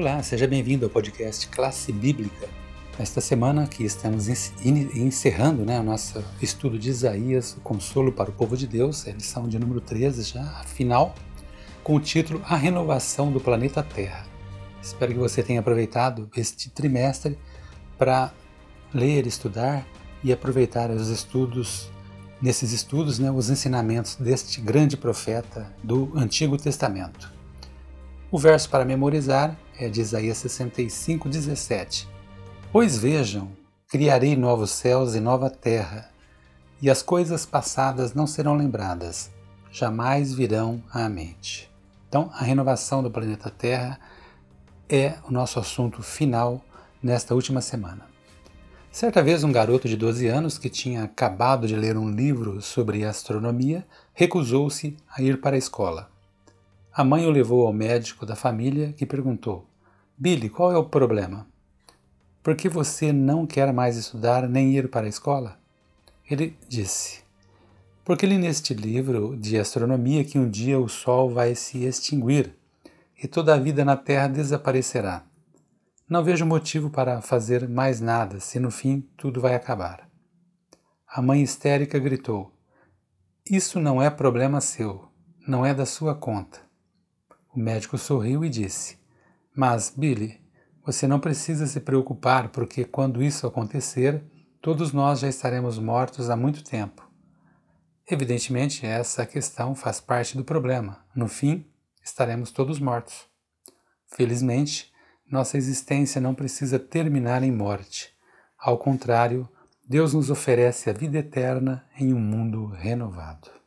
Olá, seja bem-vindo ao podcast Classe Bíblica. Esta semana aqui estamos encerrando né, o nosso estudo de Isaías, o consolo para o povo de Deus, a lição de número 13 já, final, com o título A Renovação do Planeta Terra. Espero que você tenha aproveitado este trimestre para ler, estudar e aproveitar os estudos, nesses estudos, né, os ensinamentos deste grande profeta do Antigo Testamento. O verso para memorizar é de Isaías 65, 17. Pois vejam, criarei novos céus e nova terra, e as coisas passadas não serão lembradas, jamais virão à mente. Então, a renovação do planeta Terra é o nosso assunto final nesta última semana. Certa vez, um garoto de 12 anos que tinha acabado de ler um livro sobre astronomia recusou-se a ir para a escola. A mãe o levou ao médico da família, que perguntou: Billy, qual é o problema? Por que você não quer mais estudar nem ir para a escola? Ele disse: Porque li neste livro de astronomia que um dia o Sol vai se extinguir e toda a vida na Terra desaparecerá. Não vejo motivo para fazer mais nada se no fim tudo vai acabar. A mãe histérica gritou: Isso não é problema seu, não é da sua conta. O médico sorriu e disse: mas, Billy, você não precisa se preocupar porque quando isso acontecer, todos nós já estaremos mortos há muito tempo. Evidentemente, essa questão faz parte do problema. No fim, estaremos todos mortos. Felizmente, nossa existência não precisa terminar em morte. Ao contrário, Deus nos oferece a vida eterna em um mundo renovado.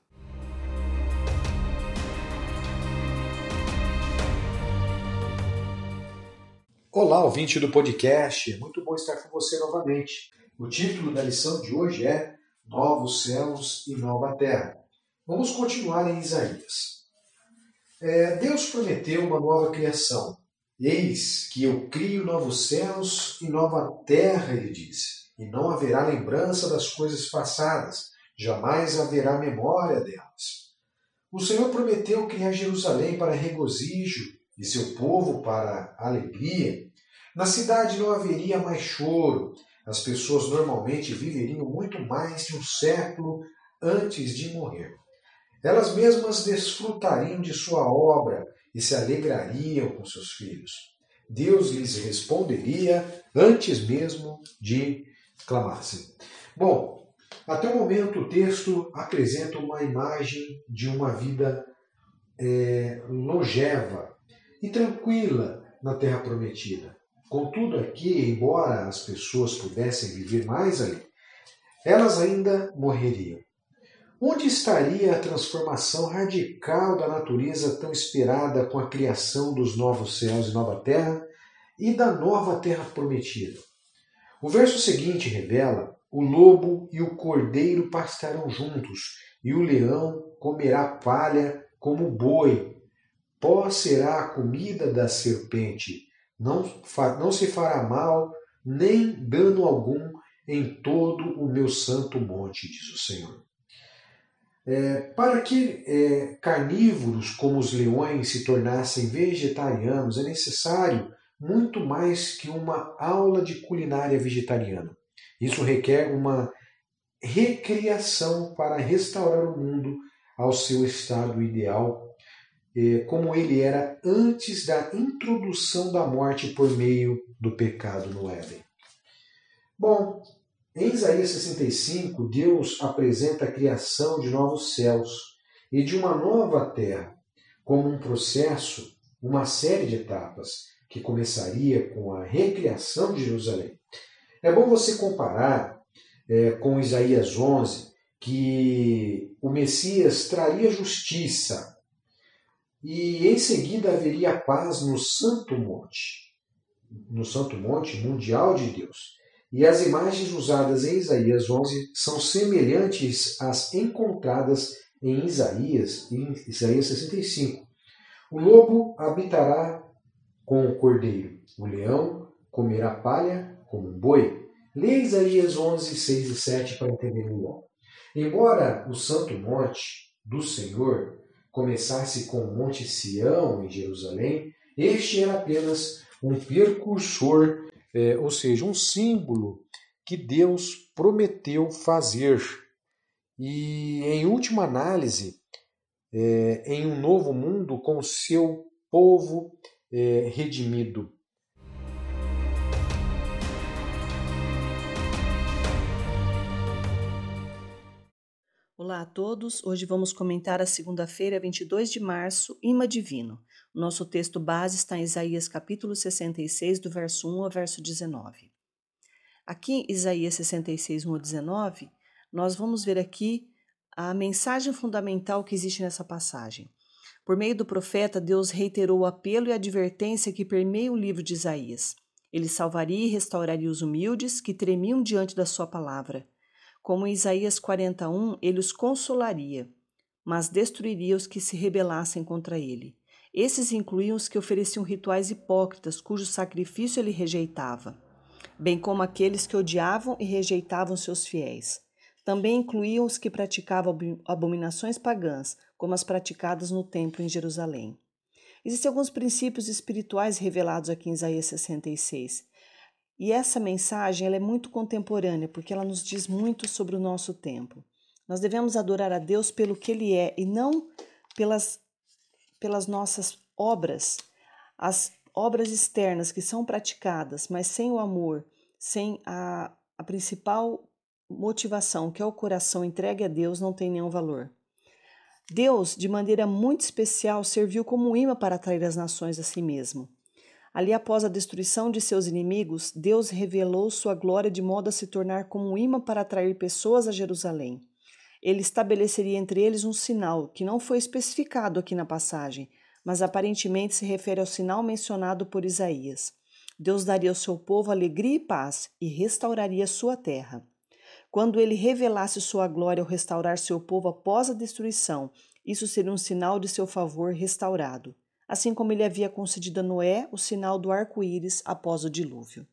Olá, ouvinte do podcast, muito bom estar com você novamente. O título da lição de hoje é Novos Céus e Nova Terra. Vamos continuar em Isaías. É, Deus prometeu uma nova criação. Eis que eu crio novos céus e nova terra, ele disse, e não haverá lembrança das coisas passadas, jamais haverá memória delas. O Senhor prometeu criar Jerusalém para regozijo e seu povo para alegria, na cidade não haveria mais choro. As pessoas normalmente viveriam muito mais de um século antes de morrer. Elas mesmas desfrutariam de sua obra e se alegrariam com seus filhos. Deus lhes responderia antes mesmo de clamassem. Bom, até o momento o texto apresenta uma imagem de uma vida é, longeva, e tranquila na terra prometida. Contudo, aqui, embora as pessoas pudessem viver mais ali, elas ainda morreriam. Onde estaria a transformação radical da natureza tão esperada com a criação dos novos céus e nova terra e da nova terra prometida? O verso seguinte revela: o lobo e o cordeiro pastarão juntos, e o leão comerá palha como o boi, Pó será a comida da serpente, não, não se fará mal, nem dano algum em todo o meu santo monte, diz o Senhor. É, para que é, carnívoros como os leões se tornassem vegetarianos, é necessário muito mais que uma aula de culinária vegetariana. Isso requer uma recriação para restaurar o mundo ao seu estado ideal como ele era antes da introdução da morte por meio do pecado no Éden. Bom, em Isaías 65, Deus apresenta a criação de novos céus e de uma nova terra, como um processo, uma série de etapas, que começaria com a recriação de Jerusalém. É bom você comparar é, com Isaías 11, que o Messias traria justiça e em seguida haveria paz no Santo Monte, no Santo Monte mundial de Deus. E as imagens usadas em Isaías 11 são semelhantes às encontradas em Isaías, em Isaías 65. O lobo habitará com o cordeiro, o leão comerá palha como um boi. Leia Isaías 11, 6 e 7 para entender melhor. Embora o santo monte do Senhor começasse com Monte Sião, em Jerusalém, este era apenas um precursor, é, ou seja, um símbolo que Deus prometeu fazer. E, em última análise, é, em um novo mundo com seu povo é, redimido. Olá a todos, hoje vamos comentar a segunda-feira, 22 de março, Ima Divino. Nosso texto base está em Isaías capítulo 66, do verso 1 ao verso 19. Aqui em Isaías 66, 1 ao 19, nós vamos ver aqui a mensagem fundamental que existe nessa passagem. Por meio do profeta, Deus reiterou o apelo e a advertência que permeia o livro de Isaías. Ele salvaria e restauraria os humildes que tremiam diante da sua palavra como em Isaías 41, ele os consolaria, mas destruiria os que se rebelassem contra ele. Esses incluíam os que ofereciam rituais hipócritas, cujo sacrifício ele rejeitava, bem como aqueles que odiavam e rejeitavam seus fiéis. Também incluíam os que praticavam abominações pagãs, como as praticadas no templo em Jerusalém. Existem alguns princípios espirituais revelados aqui em Isaías 66, e essa mensagem ela é muito contemporânea, porque ela nos diz muito sobre o nosso tempo. Nós devemos adorar a Deus pelo que Ele é e não pelas, pelas nossas obras. As obras externas que são praticadas, mas sem o amor, sem a, a principal motivação, que é o coração entregue a Deus, não tem nenhum valor. Deus, de maneira muito especial, serviu como imã para atrair as nações a si mesmo. Ali, após a destruição de seus inimigos, Deus revelou sua glória de modo a se tornar como um imã para atrair pessoas a Jerusalém. Ele estabeleceria entre eles um sinal que não foi especificado aqui na passagem, mas aparentemente se refere ao sinal mencionado por Isaías. Deus daria ao seu povo alegria e paz e restauraria sua terra. Quando ele revelasse sua glória ao restaurar seu povo após a destruição, isso seria um sinal de seu favor restaurado assim como ele havia concedido a Noé o sinal do arco-íris após o dilúvio.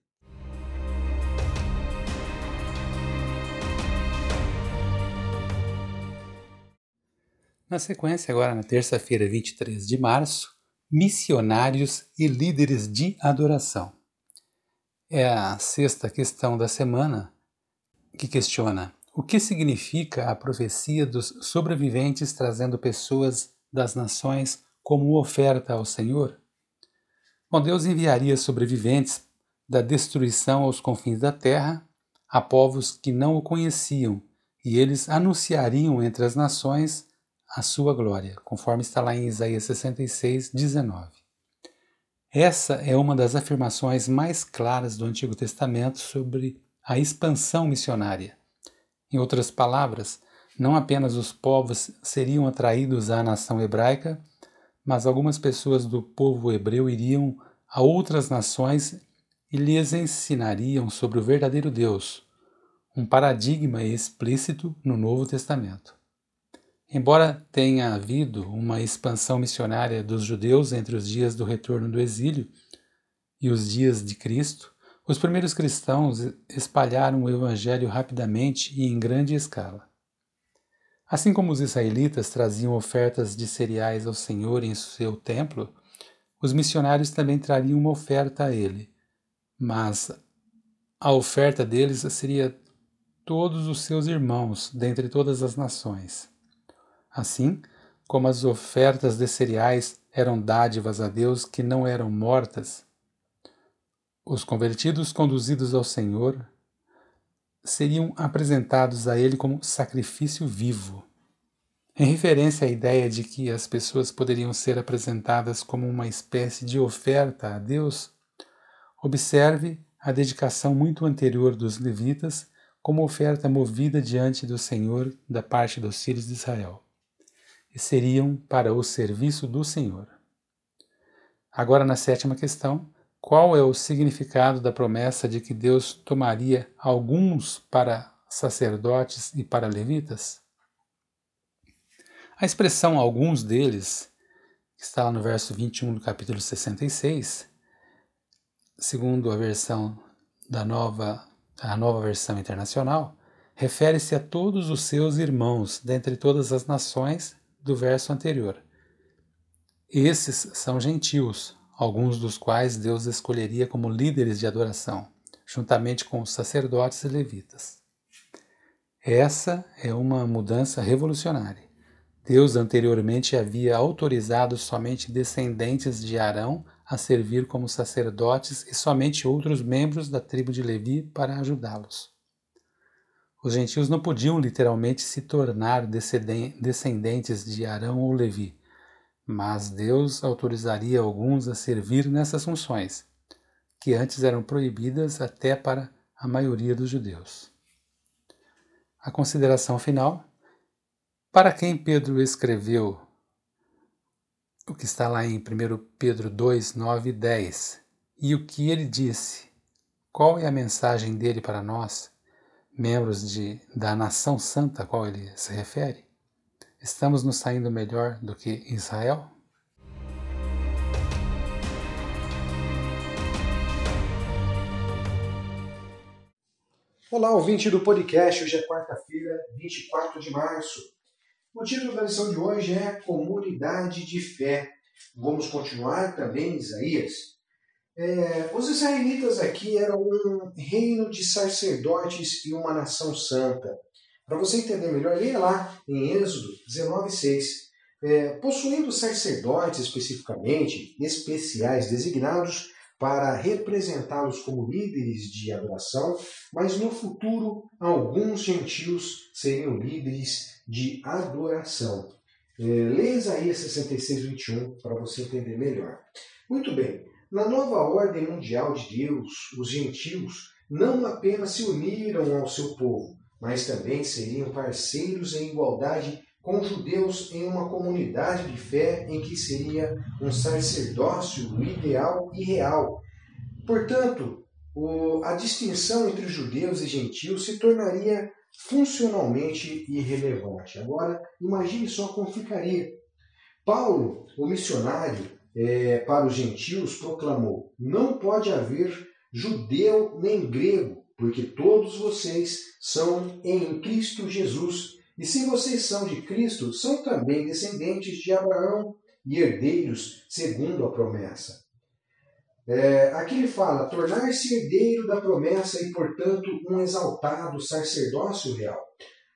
Na sequência, agora na terça-feira, 23 de março, missionários e líderes de adoração. É a sexta questão da semana que questiona o que significa a profecia dos sobreviventes trazendo pessoas das nações como oferta ao Senhor? Bom, Deus enviaria sobreviventes da destruição aos confins da terra a povos que não o conheciam, e eles anunciariam entre as nações a sua glória, conforme está lá em Isaías 66, 19. Essa é uma das afirmações mais claras do Antigo Testamento sobre a expansão missionária. Em outras palavras, não apenas os povos seriam atraídos à nação hebraica, mas algumas pessoas do povo hebreu iriam a outras nações e lhes ensinariam sobre o verdadeiro Deus, um paradigma explícito no Novo Testamento. Embora tenha havido uma expansão missionária dos judeus entre os dias do retorno do exílio e os dias de Cristo, os primeiros cristãos espalharam o evangelho rapidamente e em grande escala. Assim como os israelitas traziam ofertas de cereais ao Senhor em seu templo, os missionários também trariam uma oferta a ele. Mas a oferta deles seria todos os seus irmãos dentre todas as nações. Assim, como as ofertas de cereais eram dádivas a Deus que não eram mortas, os convertidos conduzidos ao Senhor seriam apresentados a ele como sacrifício vivo. Em referência à ideia de que as pessoas poderiam ser apresentadas como uma espécie de oferta a Deus, observe a dedicação muito anterior dos levitas como oferta movida diante do Senhor da parte dos filhos de Israel, e seriam para o serviço do Senhor. Agora, na sétima questão, qual é o significado da promessa de que Deus tomaria alguns para sacerdotes e para levitas? A expressão alguns deles, que está lá no verso 21 do capítulo 66, segundo a versão da nova, a nova versão internacional, refere-se a todos os seus irmãos dentre todas as nações do verso anterior. Esses são gentios, alguns dos quais Deus escolheria como líderes de adoração, juntamente com os sacerdotes e levitas. Essa é uma mudança revolucionária. Deus anteriormente havia autorizado somente descendentes de Arão a servir como sacerdotes e somente outros membros da tribo de Levi para ajudá-los. Os gentios não podiam literalmente se tornar descendentes de Arão ou Levi, mas Deus autorizaria alguns a servir nessas funções, que antes eram proibidas até para a maioria dos judeus. A consideração final para quem Pedro escreveu o que está lá em 1 Pedro 2, 9 e 10, e o que ele disse, qual é a mensagem dele para nós, membros de, da nação santa a qual ele se refere? Estamos nos saindo melhor do que Israel? Olá, ouvinte do podcast. Hoje é quarta-feira, 24 de março. O título da lição de hoje é Comunidade de Fé. Vamos continuar também Isaías. É, os israelitas aqui eram um reino de sacerdotes e uma nação santa. Para você entender melhor, leia lá em Êxodo 19,6. É, possuindo sacerdotes especificamente, especiais, designados para representá-los como líderes de adoração, mas no futuro alguns gentios seriam líderes de adoração. É, leia Isaías 66, 21 para você entender melhor. Muito bem, na nova ordem mundial de Deus, os gentios não apenas se uniram ao seu povo, mas também seriam parceiros em igualdade com judeus em uma comunidade de fé em que seria um sacerdócio ideal e real. Portanto, a distinção entre judeus e gentios se tornaria funcionalmente irrelevante. Agora, imagine só como ficaria. Paulo, o missionário é, para os gentios, proclamou: Não pode haver judeu nem grego, porque todos vocês são em Cristo Jesus. E se vocês são de Cristo, são também descendentes de Abraão e herdeiros segundo a promessa. É, aqui ele fala: tornar-se herdeiro da promessa e, portanto, um exaltado sacerdócio real.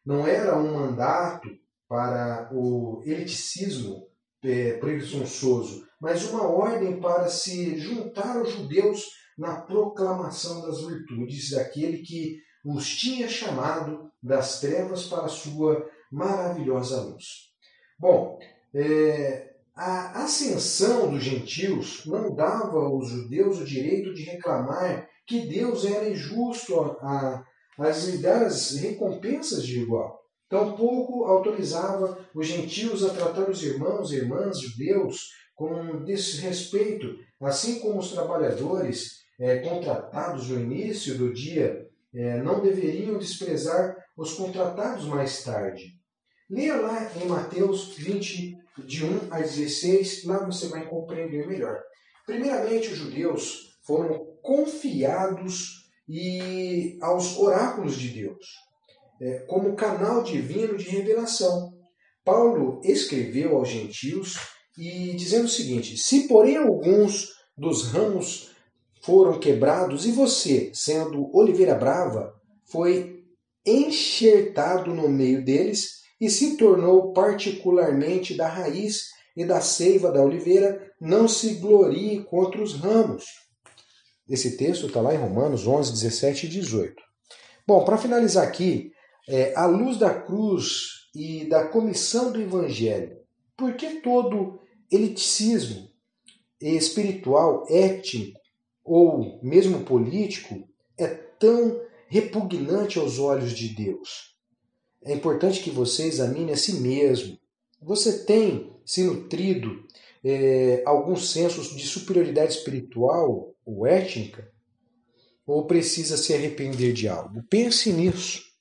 Não era um mandato para o eliticismo é, presunçoso, mas uma ordem para se juntar aos judeus na proclamação das virtudes daquele que os tinha chamado das trevas para a sua maravilhosa luz. Bom, é, a ascensão dos gentios não dava aos judeus o direito de reclamar que Deus era injusto a, a, lhes dar as recompensas de igual. Tampouco autorizava os gentios a tratar os irmãos e irmãs judeus com desrespeito, assim como os trabalhadores é, contratados no início do dia é, não deveriam desprezar os contratados mais tarde. Leia lá em Mateus 20, de 1 a 16, lá você vai compreender melhor. Primeiramente, os judeus foram confiados e aos oráculos de Deus, é, como canal divino de revelação. Paulo escreveu aos gentios e dizendo o seguinte: Se porém alguns dos ramos foram quebrados e você, sendo oliveira brava, foi enxertado no meio deles, e se tornou particularmente da raiz e da seiva da oliveira, não se glorie contra os ramos. Esse texto está lá em Romanos 11, 17 e 18. Bom, para finalizar aqui, é, à luz da cruz e da comissão do Evangelho, por que todo eliticismo espiritual, étnico ou mesmo político é tão repugnante aos olhos de Deus? é importante que você examine a si mesmo. Você tem se nutrido é, algum senso de superioridade espiritual ou étnica? Ou precisa se arrepender de algo? Pense nisso.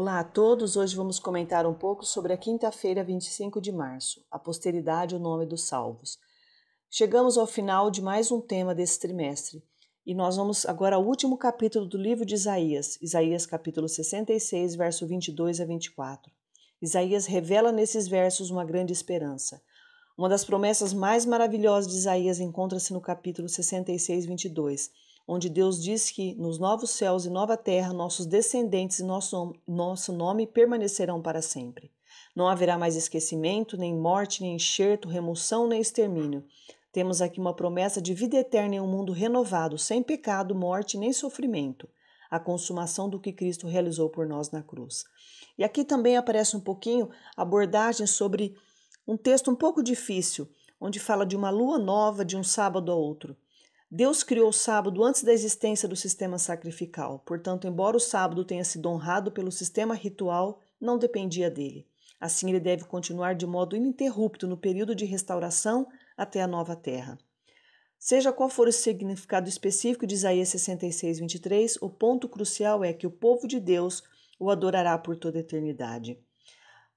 Olá a todos, hoje vamos comentar um pouco sobre a quinta-feira, 25 de março, a posteridade, o nome dos salvos. Chegamos ao final de mais um tema desse trimestre E nós vamos agora ao último capítulo do livro de Isaías, Isaías capítulo 66, verso 22 a 24. Isaías revela nesses versos uma grande esperança. Uma das promessas mais maravilhosas de Isaías encontra-se no capítulo 66, 22, onde Deus diz que nos novos céus e nova terra nossos descendentes e nosso, nosso nome permanecerão para sempre. Não haverá mais esquecimento, nem morte, nem enxerto, remoção, nem extermínio. Temos aqui uma promessa de vida eterna em um mundo renovado, sem pecado, morte nem sofrimento, a consumação do que Cristo realizou por nós na cruz. E aqui também aparece um pouquinho abordagem sobre um texto um pouco difícil, onde fala de uma lua nova de um sábado a outro. Deus criou o sábado antes da existência do sistema sacrificial, portanto, embora o sábado tenha sido honrado pelo sistema ritual, não dependia dele. Assim, ele deve continuar de modo ininterrupto no período de restauração até a nova terra. Seja qual for o significado específico de Isaías 66, 23, o ponto crucial é que o povo de Deus o adorará por toda a eternidade.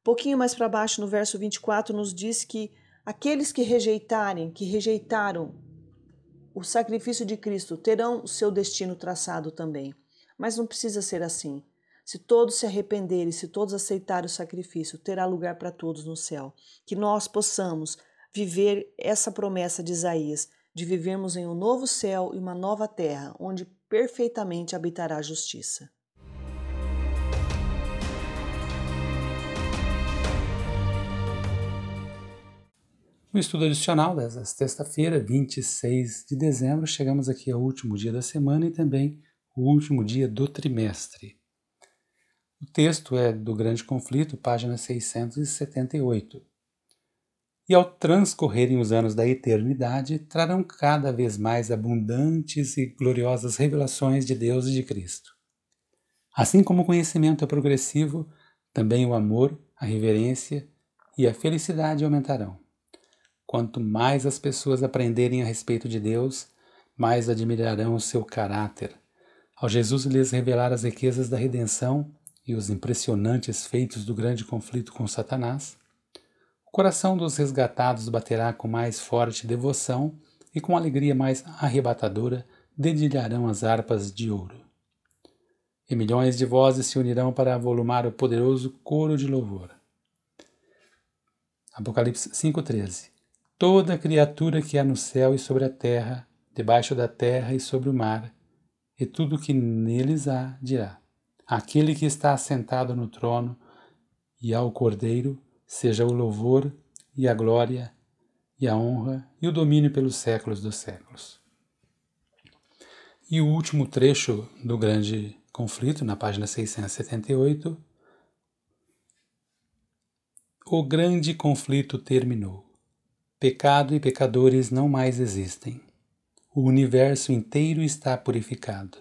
Pouquinho mais para baixo, no verso 24, nos diz que aqueles que rejeitarem, que rejeitaram o sacrifício de Cristo terão o seu destino traçado também. Mas não precisa ser assim. Se todos se arrependerem, se todos aceitarem o sacrifício, terá lugar para todos no céu. Que nós possamos viver essa promessa de Isaías, de vivermos em um novo céu e uma nova terra, onde perfeitamente habitará a justiça. No estudo adicional dessa sexta-feira, 26 de dezembro, chegamos aqui ao último dia da semana e também o último dia do trimestre. O texto é do Grande Conflito, página 678. E ao transcorrerem os anos da eternidade, trarão cada vez mais abundantes e gloriosas revelações de Deus e de Cristo. Assim como o conhecimento é progressivo, também o amor, a reverência e a felicidade aumentarão. Quanto mais as pessoas aprenderem a respeito de Deus, mais admirarão o seu caráter. Ao Jesus lhes revelar as riquezas da redenção e os impressionantes feitos do grande conflito com Satanás, o coração dos resgatados baterá com mais forte devoção e com alegria mais arrebatadora dedilharão as harpas de ouro. E milhões de vozes se unirão para volumar o poderoso coro de louvor. Apocalipse 5,13 toda criatura que há no céu e sobre a terra, debaixo da terra e sobre o mar, e tudo que neles há, dirá: Aquele que está assentado no trono e ao Cordeiro, seja o louvor e a glória e a honra e o domínio pelos séculos dos séculos. E o último trecho do grande conflito, na página 678, o grande conflito terminou. Pecado e pecadores não mais existem. O universo inteiro está purificado.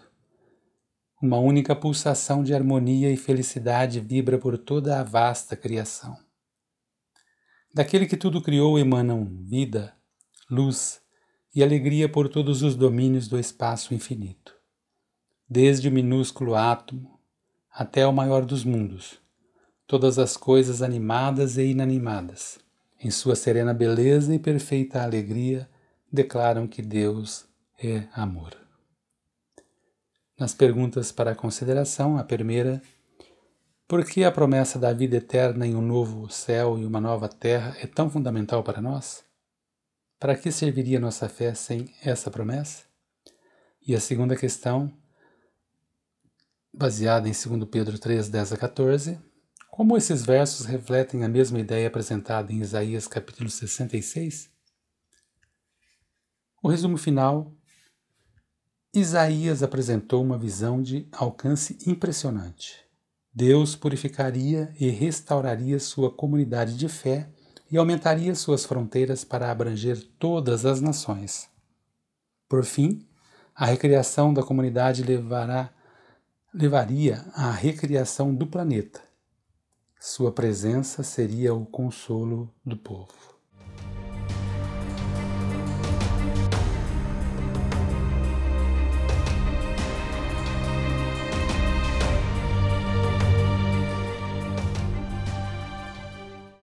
Uma única pulsação de harmonia e felicidade vibra por toda a vasta criação. Daquele que tudo criou emanam vida, luz e alegria por todos os domínios do espaço infinito. Desde o minúsculo átomo até o maior dos mundos, todas as coisas animadas e inanimadas em sua serena beleza e perfeita alegria, declaram que Deus é amor. Nas perguntas para consideração, a primeira, por que a promessa da vida eterna em um novo céu e uma nova terra é tão fundamental para nós? Para que serviria nossa fé sem essa promessa? E a segunda questão, baseada em 2 Pedro 3, 10 a 14, como esses versos refletem a mesma ideia apresentada em Isaías capítulo 66? O resumo final: Isaías apresentou uma visão de alcance impressionante. Deus purificaria e restauraria sua comunidade de fé e aumentaria suas fronteiras para abranger todas as nações. Por fim, a recriação da comunidade levará, levaria à recriação do planeta sua presença seria o consolo do povo.